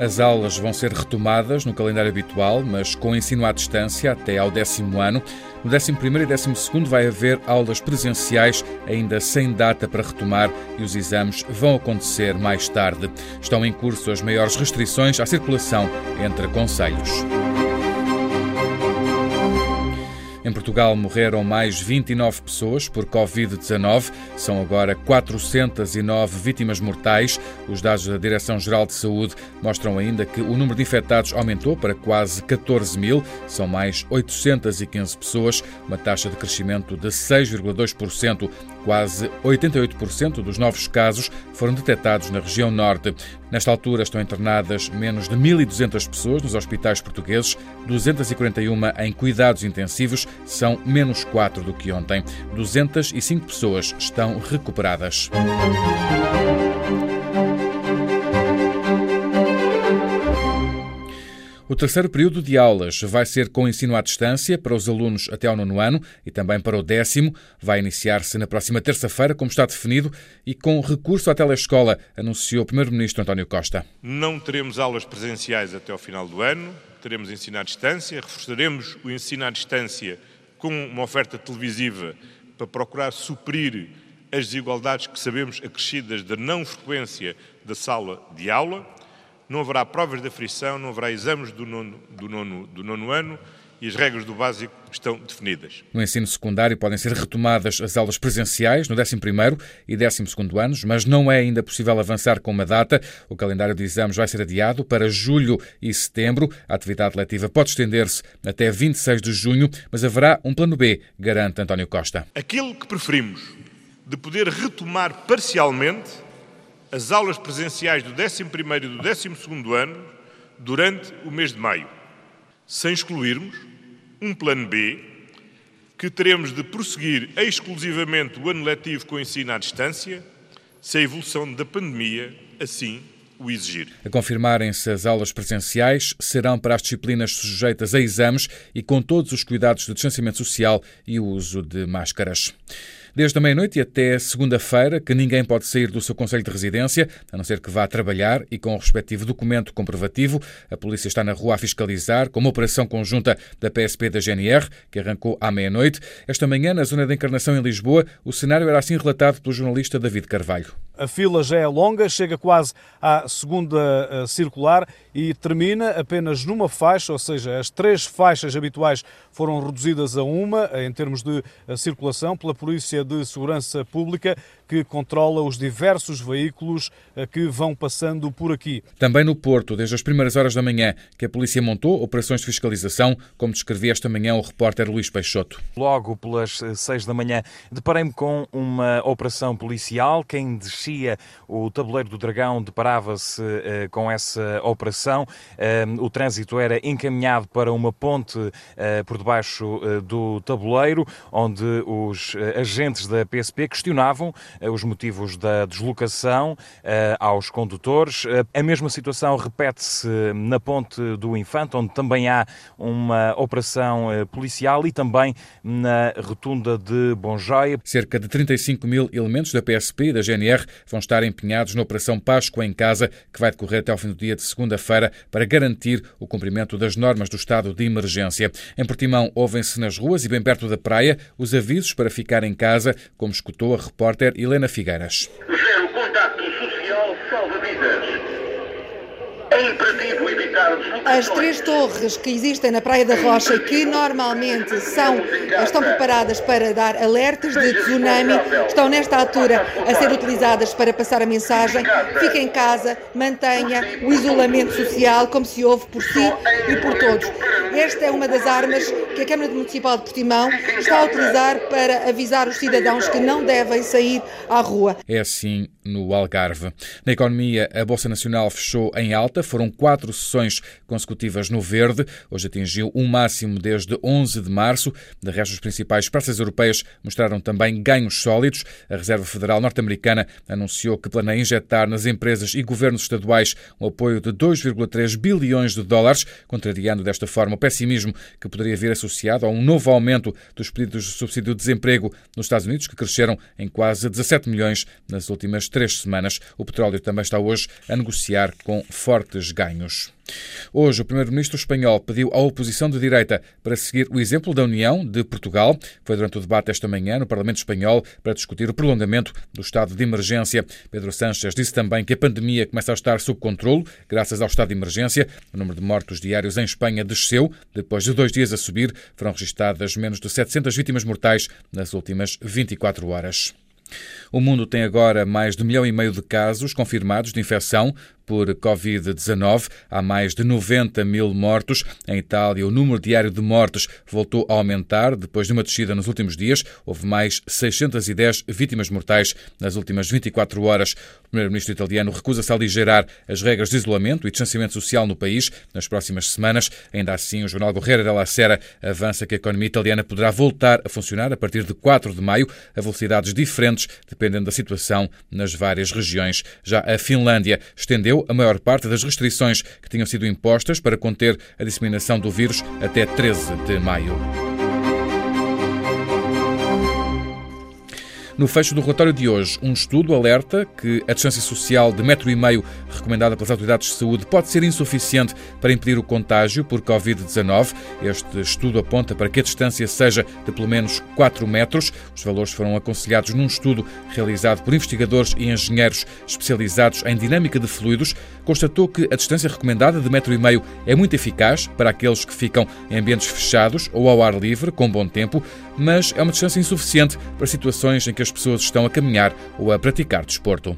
As aulas vão ser retomadas no calendário habitual, mas com ensino à distância até ao décimo ano. No décimo primeiro e décimo segundo vai haver aulas presenciais, ainda sem data para retomar, e os exames vão acontecer mais tarde. Estão em curso as maiores restrições à circulação entre conselhos. Em Portugal morreram mais 29 pessoas por Covid-19. São agora 409 vítimas mortais. Os dados da Direção-Geral de Saúde mostram ainda que o número de infectados aumentou para quase 14 mil. São mais 815 pessoas, uma taxa de crescimento de 6,2%. Quase 88% dos novos casos foram detectados na região norte. Nesta altura estão internadas menos de 1.200 pessoas nos hospitais portugueses, 241 em cuidados intensivos, são menos 4 do que ontem. 205 pessoas estão recuperadas. O terceiro período de aulas vai ser com ensino à distância para os alunos até ao nono ano e também para o décimo. Vai iniciar-se na próxima terça-feira, como está definido, e com recurso à telescola, anunciou o Primeiro-Ministro António Costa. Não teremos aulas presenciais até ao final do ano, teremos ensino à distância, reforçaremos o ensino à distância com uma oferta televisiva para procurar suprir as desigualdades que sabemos acrescidas da não frequência da sala de aula não haverá provas de aflição, não haverá exames do nono, do nono, do nono ano e as regras do básico estão definidas. No ensino secundário podem ser retomadas as aulas presenciais no 11º e 12º anos, mas não é ainda possível avançar com uma data. O calendário de exames vai ser adiado para julho e setembro. A atividade letiva pode estender-se até 26 de junho, mas haverá um plano B, garante António Costa. Aquilo que preferimos de poder retomar parcialmente as aulas presenciais do 11º e do 12º ano durante o mês de maio, sem excluirmos um plano B que teremos de prosseguir exclusivamente o ano letivo com ensino à distância, se a evolução da pandemia assim o exigir. A confirmarem-se as aulas presenciais, serão para as disciplinas sujeitas a exames e com todos os cuidados de distanciamento social e o uso de máscaras. Desde a meia-noite e até segunda-feira, que ninguém pode sair do seu conselho de residência, a não ser que vá trabalhar e com o respectivo documento comprovativo. A polícia está na rua a fiscalizar, com uma operação conjunta da PSP e da GNR, que arrancou à meia-noite. Esta manhã, na zona da Encarnação, em Lisboa, o cenário era assim relatado pelo jornalista David Carvalho. A fila já é longa, chega quase à segunda eh, circular e termina apenas numa faixa, ou seja, as três faixas habituais foram reduzidas a uma em termos de eh, circulação pela Polícia de Segurança Pública, que controla os diversos veículos eh, que vão passando por aqui. Também no Porto, desde as primeiras horas da manhã, que a polícia montou operações de fiscalização, como descrevia esta manhã o repórter Luís Peixoto. Logo pelas eh, seis da manhã, deparei-me com uma operação policial. Quem descia o tabuleiro do Dragão deparava-se uh, com essa operação. O trânsito era encaminhado para uma ponte por debaixo do tabuleiro, onde os agentes da PSP questionavam eh, os motivos da deslocação eh, aos condutores. Eh, a mesma situação repete-se na Ponte do Infante, onde também há uma operação policial e também na Rotunda de Bonjoia. Cerca de 35 mil elementos da PSP e da GNR vão estar empenhados na Operação Páscoa em Casa, que vai decorrer até ao fim do dia de segunda-feira, para garantir o cumprimento das normas do estado de emergência. Em Portimão, ouvem-se nas ruas e bem perto da praia os avisos para ficar em casa, como escutou a repórter Helena Figueiras. Zero social salva vidas. As três torres que existem na Praia da Rocha, que normalmente são, estão preparadas para dar alertas de tsunami, estão nesta altura a ser utilizadas para passar a mensagem: fique em casa, mantenha o isolamento social, como se ouve por si e por todos. Esta é uma das armas que a Câmara Municipal de Portimão está a utilizar para avisar os cidadãos que não devem sair à rua. É assim no Algarve. Na economia, a Bolsa Nacional fechou em alta, foram quatro sessões consecutivas no verde, hoje atingiu um máximo desde 11 de março. De resto, as principais praças europeias mostraram também ganhos sólidos. A Reserva Federal Norte-Americana anunciou que planeia injetar nas empresas e governos estaduais um apoio de 2,3 bilhões de dólares, contrariando desta forma o pessimismo que poderia vir associado a um novo aumento dos pedidos de subsídio de desemprego nos Estados Unidos, que cresceram em quase 17 milhões nas últimas três semanas. O petróleo também está hoje a negociar com fortes ganhos. Hoje, o primeiro-ministro espanhol pediu à oposição de direita para seguir o exemplo da União de Portugal. Foi durante o debate esta manhã no Parlamento Espanhol para discutir o prolongamento do estado de emergência. Pedro Sánchez disse também que a pandemia começa a estar sob controle graças ao estado de emergência. O número de mortos diários em Espanha desceu. Depois de dois dias a subir, foram registadas menos de 700 vítimas mortais nas últimas 24 horas. O mundo tem agora mais de um milhão e meio de casos confirmados de infecção por Covid-19. Há mais de 90 mil mortos. Em Itália, o número diário de mortes voltou a aumentar depois de uma descida nos últimos dias. Houve mais 610 vítimas mortais nas últimas 24 horas. O primeiro-ministro italiano recusa-se a aligerar as regras de isolamento e distanciamento social no país nas próximas semanas. Ainda assim, o jornal Corriere della Sera avança que a economia italiana poderá voltar a funcionar a partir de 4 de maio a velocidades diferentes, dependendo da situação nas várias regiões. Já a Finlândia estendeu a maior parte das restrições que tinham sido impostas para conter a disseminação do vírus até 13 de maio. No fecho do relatório de hoje, um estudo alerta que a distância social de metro e meio recomendada pelas autoridades de saúde pode ser insuficiente para impedir o contágio por Covid-19. Este estudo aponta para que a distância seja de pelo menos 4 metros. Os valores foram aconselhados num estudo realizado por investigadores e engenheiros especializados em dinâmica de fluidos. Constatou que a distância recomendada de metro e meio é muito eficaz para aqueles que ficam em ambientes fechados ou ao ar livre com bom tempo, mas é uma distância insuficiente para situações em que as pessoas estão a caminhar ou a praticar desporto.